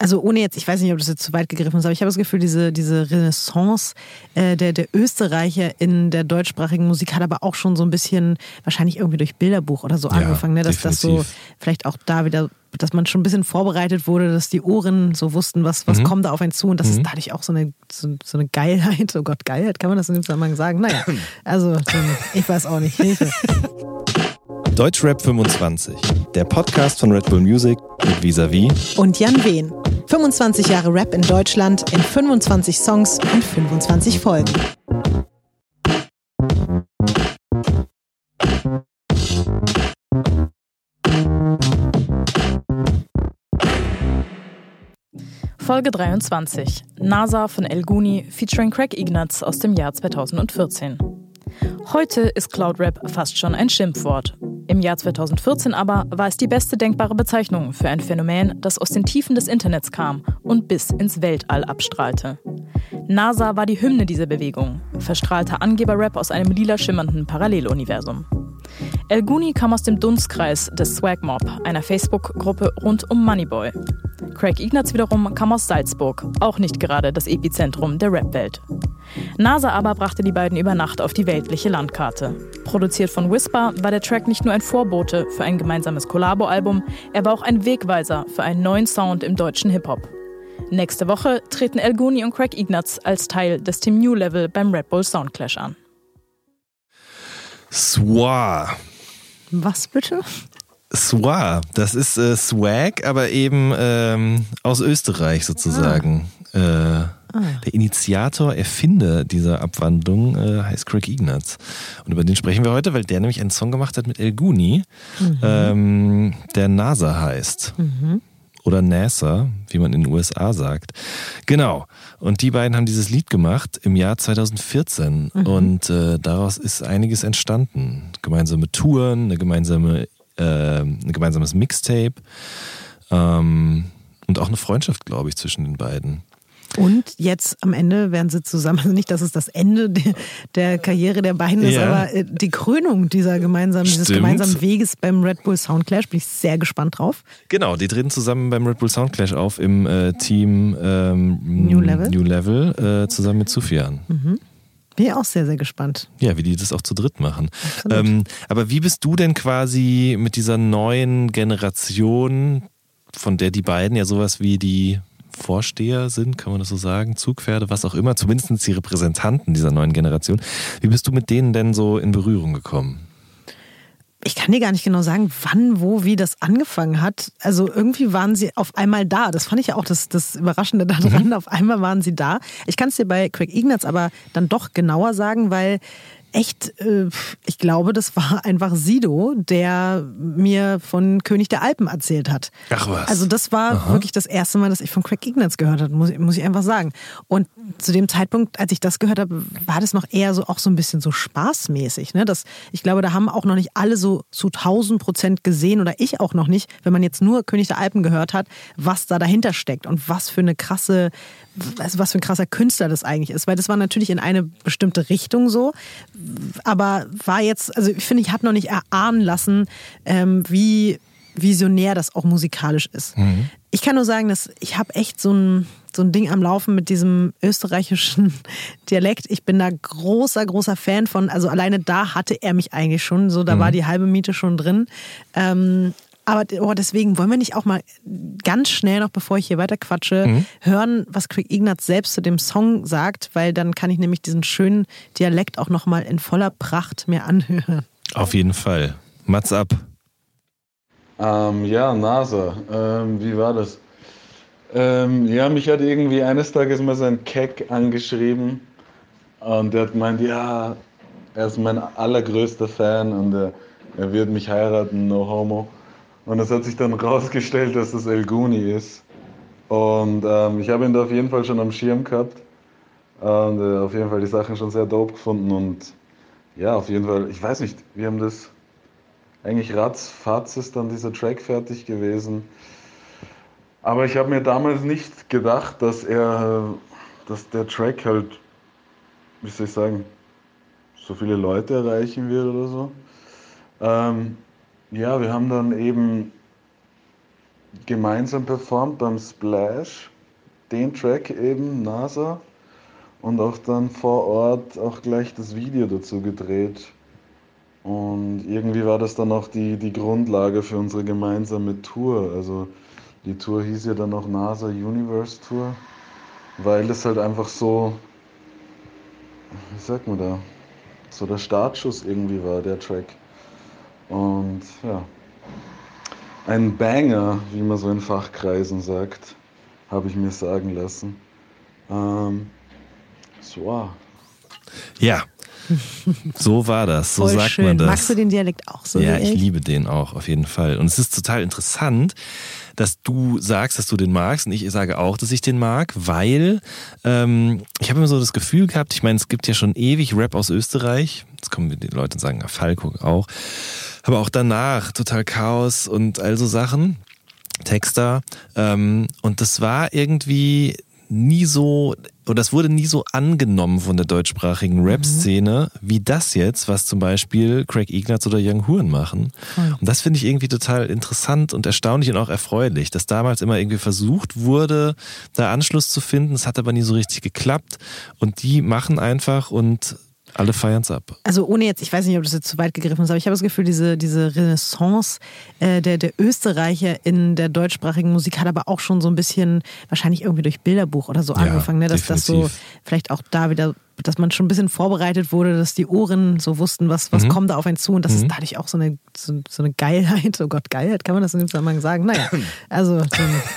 also ohne jetzt, ich weiß nicht, ob das jetzt zu weit gegriffen ist, aber ich habe das Gefühl, diese, diese Renaissance äh, der, der Österreicher in der deutschsprachigen Musik hat aber auch schon so ein bisschen, wahrscheinlich irgendwie durch Bilderbuch oder so ja, angefangen, ne? dass das so vielleicht auch da wieder, dass man schon ein bisschen vorbereitet wurde, dass die Ohren so wussten, was, was mhm. kommt da auf einen zu und das mhm. ist dadurch auch so eine, so, so, eine Geilheit, oh Gott, Geilheit, kann man das in dem Zusammenhang sagen? Naja, also ich weiß auch nicht, Hilfe. Deutschrap 25, der Podcast von Red Bull Music mit Visavi und Jan Wehn. 25 Jahre Rap in Deutschland in 25 Songs und 25 Folgen. Folge 23. NASA von El Guni featuring Craig Ignatz aus dem Jahr 2014. Heute ist Cloud Rap fast schon ein Schimpfwort. Im Jahr 2014 aber war es die beste denkbare Bezeichnung für ein Phänomen, das aus den Tiefen des Internets kam und bis ins Weltall abstrahlte. NASA war die Hymne dieser Bewegung, verstrahlter Angeber-Rap aus einem lila schimmernden Paralleluniversum. El Guni kam aus dem Dunstkreis des Swag Mob, einer Facebook-Gruppe rund um Moneyboy. Craig Ignatz wiederum kam aus Salzburg, auch nicht gerade das Epizentrum der Rap-Welt. NASA aber brachte die beiden über Nacht auf die weltliche Landkarte. Produziert von Whisper war der Track nicht nur ein Vorbote für ein gemeinsames Collabo-Album, er war auch ein Wegweiser für einen neuen Sound im deutschen Hip-Hop. Nächste Woche treten El Guni und Craig Ignatz als Teil des Team New Level beim Red Bull Soundclash an. Swar. Was bitte? Swar, das ist äh, Swag, aber eben ähm, aus Österreich sozusagen. Ah. Äh, Ah. Der Initiator, Erfinder dieser Abwandlung äh, heißt Craig Ignatz. Und über den sprechen wir heute, weil der nämlich einen Song gemacht hat mit El Guni, mhm. ähm, der NASA heißt. Mhm. Oder NASA, wie man in den USA sagt. Genau. Und die beiden haben dieses Lied gemacht im Jahr 2014. Mhm. Und äh, daraus ist einiges entstanden. Gemeinsame Touren, eine gemeinsame, äh, ein gemeinsames Mixtape. Ähm, und auch eine Freundschaft, glaube ich, zwischen den beiden. Und jetzt am Ende werden sie zusammen, also nicht, dass es das Ende der Karriere der beiden ist, ja. aber äh, die Krönung dieser gemeinsamen, dieses gemeinsamen Weges beim Red Bull Soundclash, bin ich sehr gespannt drauf. Genau, die treten zusammen beim Red Bull Soundclash auf im äh, Team ähm, New Level, New Level äh, zusammen mit Sufian. Mhm. Bin ich auch sehr, sehr gespannt. Ja, wie die das auch zu dritt machen. Ähm, aber wie bist du denn quasi mit dieser neuen Generation, von der die beiden ja sowas wie die Vorsteher sind, kann man das so sagen, Zugpferde, was auch immer, zumindest die Repräsentanten dieser neuen Generation. Wie bist du mit denen denn so in Berührung gekommen? ich kann dir gar nicht genau sagen, wann, wo, wie das angefangen hat. Also irgendwie waren sie auf einmal da. Das fand ich ja auch das, das Überraschende daran. Mhm. Auf einmal waren sie da. Ich kann es dir bei Craig Ignatz aber dann doch genauer sagen, weil echt, äh, ich glaube, das war einfach Sido, der mir von König der Alpen erzählt hat. Ach was. Also das war Aha. wirklich das erste Mal, dass ich von Craig Ignatz gehört habe, muss, muss ich einfach sagen. Und zu dem Zeitpunkt, als ich das gehört habe, war das noch eher so auch so ein bisschen so spaßmäßig. Ne? Das, ich glaube, da haben auch noch nicht alle so zu 1000 Prozent gesehen oder ich auch noch nicht, wenn man jetzt nur König der Alpen gehört hat, was da dahinter steckt und was für eine krasse also was für ein krasser Künstler das eigentlich ist, weil das war natürlich in eine bestimmte Richtung so, aber war jetzt, also ich finde, ich habe noch nicht erahnen lassen, ähm, wie visionär das auch musikalisch ist. Mhm. Ich kann nur sagen, dass ich habe echt so ein, so ein Ding am Laufen mit diesem österreichischen Dialekt. Ich bin da großer, großer Fan von. Also alleine da hatte er mich eigentlich schon. So, da mhm. war die halbe Miete schon drin. Ähm, aber oh, deswegen wollen wir nicht auch mal ganz schnell noch, bevor ich hier weiter quatsche, mhm. hören, was Craig Ignatz selbst zu dem Song sagt, weil dann kann ich nämlich diesen schönen Dialekt auch noch mal in voller Pracht mir anhören. Auf jeden Fall. Mats ab. Ähm, ja, NASA. Ähm, wie war das? Ähm, ja, mich hat irgendwie eines Tages mal sein Keck angeschrieben und der hat gemeint, ja, er ist mein allergrößter Fan und er, er wird mich heiraten, no homo. Und es hat sich dann rausgestellt, dass das El Guni ist. Und ähm, ich habe ihn da auf jeden Fall schon am Schirm gehabt. Und äh, auf jeden Fall die Sachen schon sehr dope gefunden. Und ja, auf jeden Fall, ich weiß nicht, wir haben das eigentlich ratzfatz ist dann dieser Track fertig gewesen. Aber ich habe mir damals nicht gedacht, dass er, dass der Track halt, wie soll ich sagen, so viele Leute erreichen wird oder so. Ähm, ja, wir haben dann eben gemeinsam performt beim Splash, den Track eben, NASA, und auch dann vor Ort auch gleich das Video dazu gedreht. Und irgendwie war das dann auch die, die Grundlage für unsere gemeinsame Tour. Also die Tour hieß ja dann auch NASA Universe Tour, weil es halt einfach so, wie sagt man da, so der Startschuss irgendwie war, der Track. Und ja, ein Banger, wie man so in Fachkreisen sagt, habe ich mir sagen lassen. Ähm, so. Ja, so war das, so Voll sagt schön. man das. Magst du den Dialekt auch so? Ja, ich liebe den auch, auf jeden Fall. Und es ist total interessant, dass du sagst, dass du den magst und ich sage auch, dass ich den mag, weil ähm, ich habe immer so das Gefühl gehabt, ich meine, es gibt ja schon ewig Rap aus Österreich. Jetzt kommen die Leute und sagen, ja, Falco auch. Aber auch danach total Chaos und all so Sachen. Texter. Ähm, und das war irgendwie nie so, oder das wurde nie so angenommen von der deutschsprachigen Rap-Szene, wie das jetzt, was zum Beispiel Craig Ignatz oder Young Huren machen. Und das finde ich irgendwie total interessant und erstaunlich und auch erfreulich, dass damals immer irgendwie versucht wurde, da Anschluss zu finden. Es hat aber nie so richtig geklappt. Und die machen einfach und alle feiern es ab. Also ohne jetzt, ich weiß nicht, ob das jetzt zu weit gegriffen ist, aber ich habe das Gefühl, diese, diese Renaissance äh, der, der Österreicher in der deutschsprachigen Musik hat aber auch schon so ein bisschen, wahrscheinlich irgendwie durch Bilderbuch oder so Ja, angefangen, ne? dass das so definitiv. vielleicht auch da wieder, dass man schon ein bisschen vorbereitet wurde, dass die Ohren so wussten, was, Mhm. was kommt da auf einen zu und das ist dadurch auch so eine, so, so eine Geilheit, oh Gott, Geilheit, kann man das in dem Zusammenhang sagen? Naja, also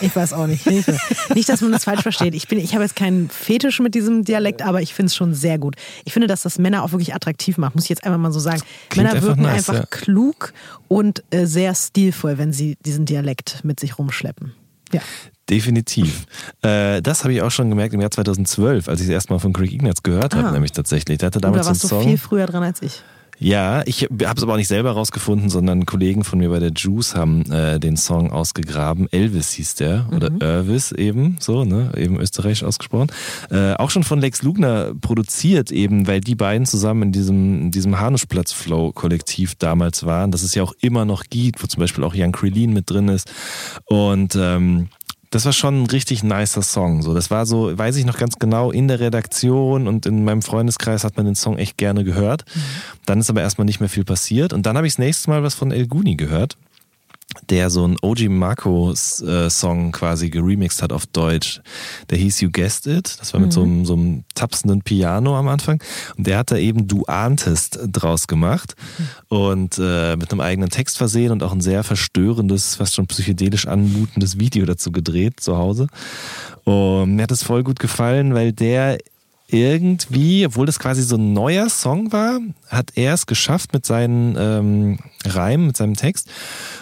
ich weiß auch nicht, Hilfe. Nicht, dass man das falsch versteht. Ich, bin, ich habe jetzt keinen Fetisch mit diesem Dialekt, aber ich finde es schon sehr gut. Ich finde, dass das Männer auch wirklich attraktiv macht, muss ich jetzt einfach mal so sagen. Klingt Männer einfach wirken nice, einfach ja. klug und äh, sehr stilvoll, wenn sie diesen Dialekt mit sich rumschleppen. Ja. Definitiv. Äh, das habe ich auch schon gemerkt im Jahr 2012, als ich es erstmal von Craig Ignatz gehört habe, Ah. nämlich tatsächlich. Der hatte damals so einen warst du Song. viel früher dran als ich? Ja, ich habe es aber auch nicht selber rausgefunden, sondern Kollegen von mir bei der Juice haben äh, den Song ausgegraben. Elvis hieß der oder Elvis eben, so, ne, eben österreichisch ausgesprochen. Äh, auch schon von Lex Lugner produziert eben, weil die beiden zusammen in diesem, in diesem Hanuschplatz-Flow-Kollektiv damals waren, das es ja auch immer noch gibt, wo zum Beispiel auch Jan Krillin mit drin ist. Und ähm, das war schon ein richtig nicer Song. So, das war so, weiß ich noch ganz genau, in der Redaktion und in meinem Freundeskreis hat man den Song echt gerne gehört. Dann ist aber erstmal nicht mehr viel passiert. Und dann habe ich das nächste Mal was von El Guni gehört, der so einen OG Marco äh, Song quasi geremixed hat auf Deutsch. Der hieß You Guessed It. Das war mit so, einem, so einem tapsenden Piano am Anfang. Und der hat da eben Du ahntest draus gemacht und äh, mit einem eigenen Text versehen und auch ein sehr verstörendes, fast schon psychedelisch anmutendes Video dazu gedreht zu Hause. Und mir hat es voll gut gefallen, weil der irgendwie, obwohl das quasi so ein neuer Song war, hat er es geschafft mit seinen ähm, Reimen, mit seinem Text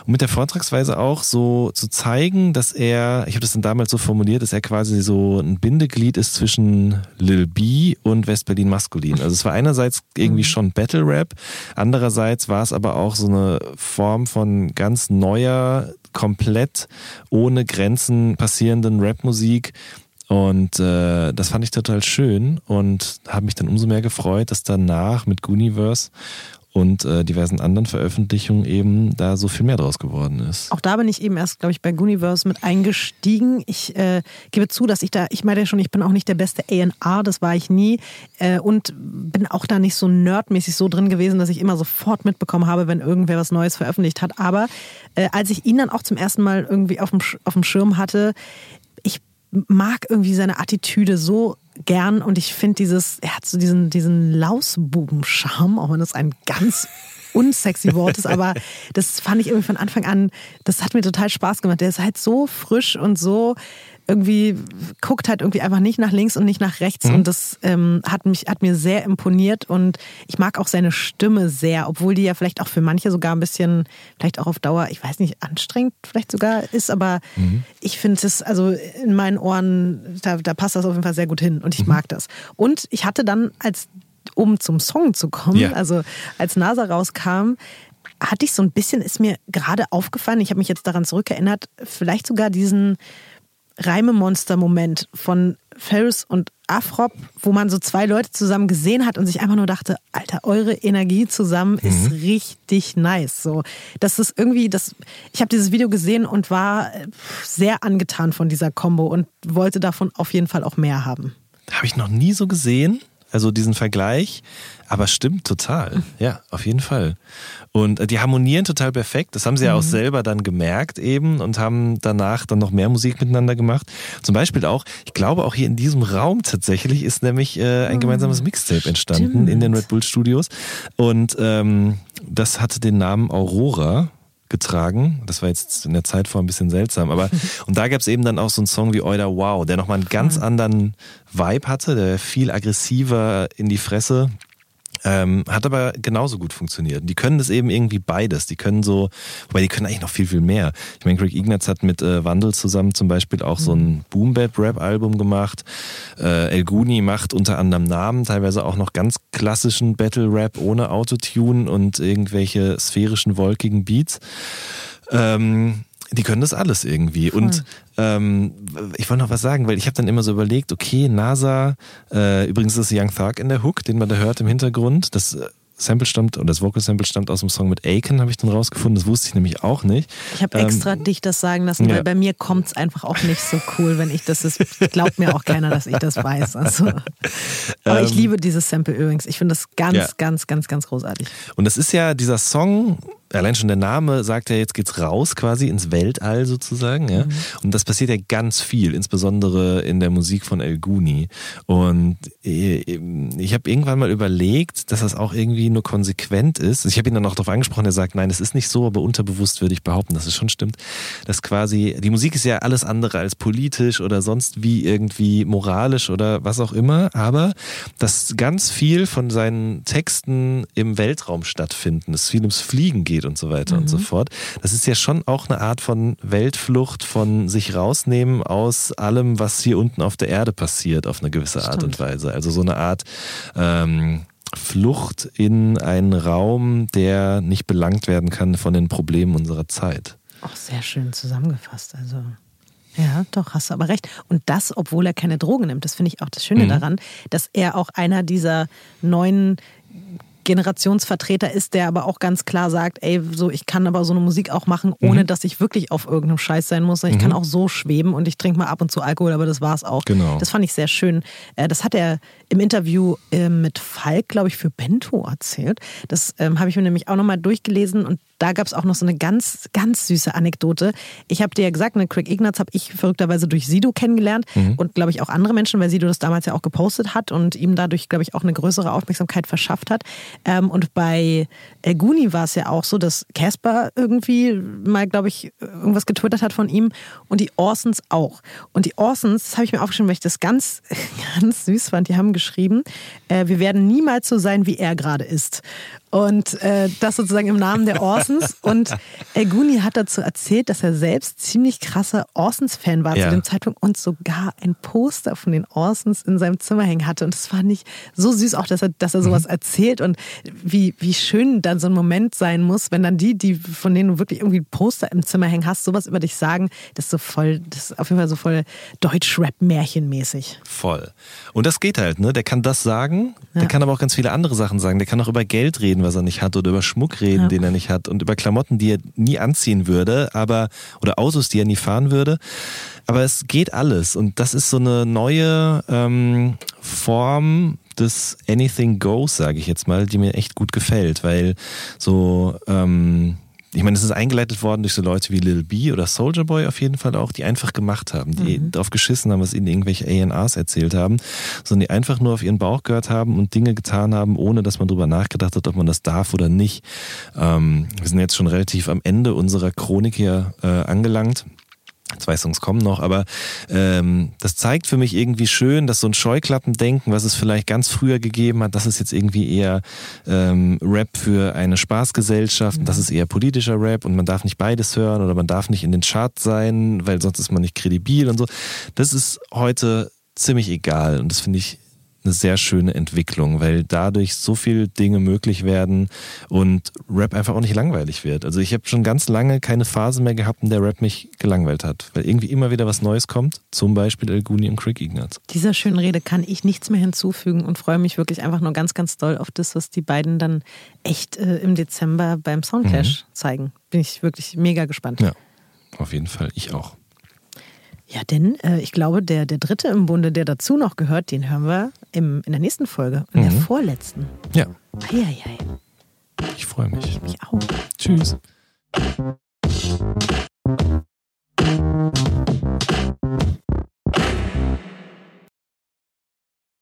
und mit der Vortragsweise auch so zu zeigen, dass er, ich habe das dann damals so formuliert, dass er quasi so ein Bindeglied ist zwischen Lil B und Westberlin Maskulin. Also es war einerseits irgendwie schon Battle Rap, andererseits war es aber auch so eine Form von ganz neuer, komplett ohne Grenzen passierenden Rapmusik, und äh, das fand ich total schön und habe mich dann umso mehr gefreut, dass danach mit Gooniverse und äh, diversen anderen Veröffentlichungen eben da so viel mehr draus geworden ist. Auch da bin ich eben erst, glaube ich, bei Guniverse mit eingestiegen. Ich äh, gebe zu, dass ich da, ich meine ja schon, ich bin auch nicht der beste A&R, das war ich nie. Äh, und bin auch da nicht so nerdmäßig so drin gewesen, dass ich immer sofort mitbekommen habe, wenn irgendwer was Neues veröffentlicht hat. Aber äh, als ich ihn dann auch zum ersten Mal irgendwie auf dem, auf dem Schirm hatte, mag irgendwie seine Attitüde so gern und ich finde dieses, er hat so diesen, diesen Lausbuben-Charme, auch wenn das ein ganz unsexy Wort ist, aber das fand ich irgendwie von Anfang an, das hat mir total Spaß gemacht. Der ist halt so frisch und so irgendwie, guckt halt irgendwie einfach nicht nach links und nicht nach rechts und das ähm, hat mich, hat mir sehr imponiert und ich mag auch seine Stimme sehr, obwohl die ja vielleicht auch für manche sogar ein bisschen, vielleicht auch auf Dauer, ich weiß nicht, anstrengend vielleicht sogar ist, aber ich finde es, also in meinen Ohren, da, da passt das auf jeden Fall sehr gut hin und ich mag das. Und ich hatte dann, als um zum Song zu kommen, Ja. also als NASA rauskam, hatte ich so ein bisschen, ist mir gerade aufgefallen, ich habe mich jetzt daran zurückerinnert, vielleicht sogar diesen Reimemonster-Moment von Ferris und Afrop, wo man so zwei Leute zusammen gesehen hat und sich einfach nur dachte, Alter, eure Energie zusammen ist mhm. richtig nice. So, das ist irgendwie, das. Ich habe dieses Video gesehen und war sehr angetan von dieser Combo und wollte davon auf jeden Fall auch mehr haben. Habe ich noch nie so gesehen. Also diesen Vergleich. Aber stimmt total. Ja, auf jeden Fall. Und äh, die harmonieren total perfekt. Das haben sie ja auch mhm. selber dann gemerkt eben und haben danach dann noch mehr Musik miteinander gemacht. Zum Beispiel auch, ich glaube auch hier in diesem Raum tatsächlich ist nämlich äh, ein mhm. gemeinsames Mixtape entstanden Stimmt. in den Red Bull Studios. Und ähm, das hatte den Namen Aurora getragen. Das war jetzt in der Zeit vor ein bisschen seltsam. Aber und da gab es eben dann auch so einen Song wie Oida Wow, der nochmal einen ganz anderen Vibe hatte, der viel aggressiver in die Fresse ähm, hat aber genauso gut funktioniert. Die können das eben irgendwie beides. Die können so, wobei die können eigentlich noch viel, viel mehr. Ich meine, Greg Ignatz hat mit äh, Wandel zusammen zum Beispiel auch so ein mhm. Boom-Bap-Rap-Album gemacht. Äh, El Guni macht unter anderem Namen, teilweise auch noch ganz klassischen Battle-Rap ohne Autotune und irgendwelche sphärischen, wolkigen Beats. Ähm, die können das alles irgendwie. Voll. Und ähm, ich wollte noch was sagen, weil ich habe dann immer so überlegt, okay, NASA, äh, übrigens ist Young Thug in der Hook, den man da hört im Hintergrund. Das äh, Sample stammt, oder das Vocal Sample stammt aus dem Song mit Aiken, habe ich dann rausgefunden. Das wusste ich nämlich auch nicht. Ich habe ähm, extra dich das sagen lassen, ja. weil bei mir kommt es einfach auch nicht so cool, wenn ich das ist. Glaubt mir auch keiner, dass ich das weiß. Also. Aber ähm, ich liebe dieses Sample übrigens. Ich finde das ganz, ja. ganz, ganz, ganz großartig. Und das ist ja dieser Song, allein schon der Name sagt ja, jetzt geht's raus quasi ins Weltall sozusagen. Ja? Mhm. Und das passiert ja ganz viel, insbesondere in der Musik von El Guni. Und ich habe irgendwann mal überlegt, dass das auch irgendwie nur konsequent ist. Ich habe ihn dann auch darauf angesprochen, er sagt, nein, es ist nicht so, aber unterbewusst würde ich behaupten, dass es schon stimmt, dass quasi, die Musik ist ja alles andere als politisch oder sonst wie irgendwie moralisch oder was auch immer, aber dass ganz viel von seinen Texten im Weltraum stattfinden, es viel ums Fliegen geht geht und so weiter mhm. und so mhm. fort. Das ist ja schon auch eine Art von Weltflucht, von sich rausnehmen aus allem, was hier unten auf der Erde passiert, auf eine gewisse Art und Weise. Also so eine Art ähm, Flucht in einen Raum, der nicht belangt werden kann von den Problemen unserer Zeit. Auch sehr schön zusammengefasst. Also ja, doch, hast du aber recht. Und das, obwohl er keine Drogen nimmt. Das finde ich auch das Schöne mhm. daran, dass er auch einer dieser neuen Generationsvertreter ist, der aber auch ganz klar sagt, ey, so ich kann aber so eine Musik auch machen, ohne mhm. dass ich wirklich auf irgendeinem Scheiß sein muss. Ich mhm. kann auch so schweben und ich trinke mal ab und zu Alkohol, aber das war es auch. Genau. Das fand ich sehr schön. Äh, das hat er im Interview äh, mit Falk, glaube ich, für Bento erzählt. Das ähm, habe ich mir nämlich auch nochmal durchgelesen und da gab es auch noch so eine ganz, ganz süße Anekdote. Ich habe dir ja gesagt, ne, Craig Ignatz habe ich verrückterweise durch Sido kennengelernt mhm. und glaube ich auch andere Menschen, weil Sido das damals ja auch gepostet hat und ihm dadurch, glaube ich, auch eine größere Aufmerksamkeit verschafft hat. Ähm, und bei Guni war es ja auch so, dass Casper irgendwie mal, glaube ich, irgendwas getwittert hat von ihm und die Orsons auch. Und die Orsons, das habe ich mir aufgeschrieben, weil ich das ganz, ganz süß fand. Die haben geschrieben, äh, wir werden niemals so sein, wie er gerade ist. Und äh, das sozusagen im Namen der Orsons. Und Guni hat dazu erzählt, dass er selbst ziemlich krasser Orsons-Fan war ja. zu dem Zeitpunkt und sogar ein Poster von den Orsons in seinem Zimmer hängen hatte. Und das fand ich so süß auch, dass er, dass er sowas mhm. erzählt und wie, wie schön dann so ein Moment sein muss, wenn dann die, die von denen du wirklich irgendwie Poster im Zimmer hängen hast, sowas über dich sagen, das ist so voll, das ist auf jeden Fall so voll Deutsch-Rap-Märchenmäßig. Voll. Und das geht halt, ne? Der kann das sagen, ja. der kann aber auch ganz viele andere Sachen sagen. Der kann auch über Geld reden reden, was er nicht hat, oder über Schmuck reden, ja. den er nicht hat, und über Klamotten, die er nie anziehen würde, aber oder Autos, die er nie fahren würde. Aber es geht alles. Und das ist so eine neue ähm, Form des Anything Goes, sage ich jetzt mal, die mir echt gut gefällt, weil so ähm, ich meine, es ist eingeleitet worden durch so Leute wie Lil B oder Soldier Boy auf jeden Fall auch, die einfach gemacht haben, die mhm. drauf geschissen haben, was ihnen irgendwelche A&Rs erzählt haben, sondern die einfach nur auf ihren Bauch gehört haben und Dinge getan haben, ohne dass man drüber nachgedacht hat, ob man das darf oder nicht. Ähm, wir sind jetzt schon relativ am Ende unserer Chronik hier äh, angelangt. Zwei Songs kommen noch, aber ähm, das zeigt für mich irgendwie schön, dass so ein Scheuklappendenken, was es vielleicht ganz früher gegeben hat, das ist jetzt irgendwie eher ähm, Rap für eine Spaßgesellschaft und das ist eher politischer Rap und man darf nicht beides hören oder man darf nicht in den Charts sein, weil sonst ist man nicht kredibil und so. Das ist heute ziemlich egal und das finde ich eine sehr schöne Entwicklung, weil dadurch so viele Dinge möglich werden und Rap einfach auch nicht langweilig wird. Also ich habe schon ganz lange keine Phase mehr gehabt, in der Rap mich gelangweilt hat, weil irgendwie immer wieder was Neues kommt, zum Beispiel El Guni und Craig Ignatz. Dieser schönen Rede kann ich nichts mehr hinzufügen und freue mich wirklich einfach nur ganz, ganz doll auf das, was die beiden dann echt äh, im Dezember beim Soundclash mhm. zeigen. Bin ich wirklich mega gespannt. Ja, auf jeden Fall. Ich auch. Ja, denn äh, ich glaube, der, der dritte im Bunde, der dazu noch gehört, den hören wir im, in der nächsten Folge, in mhm. der vorletzten. Ja. Eieiei. Ich freue mich. Ich auch. Tschüss.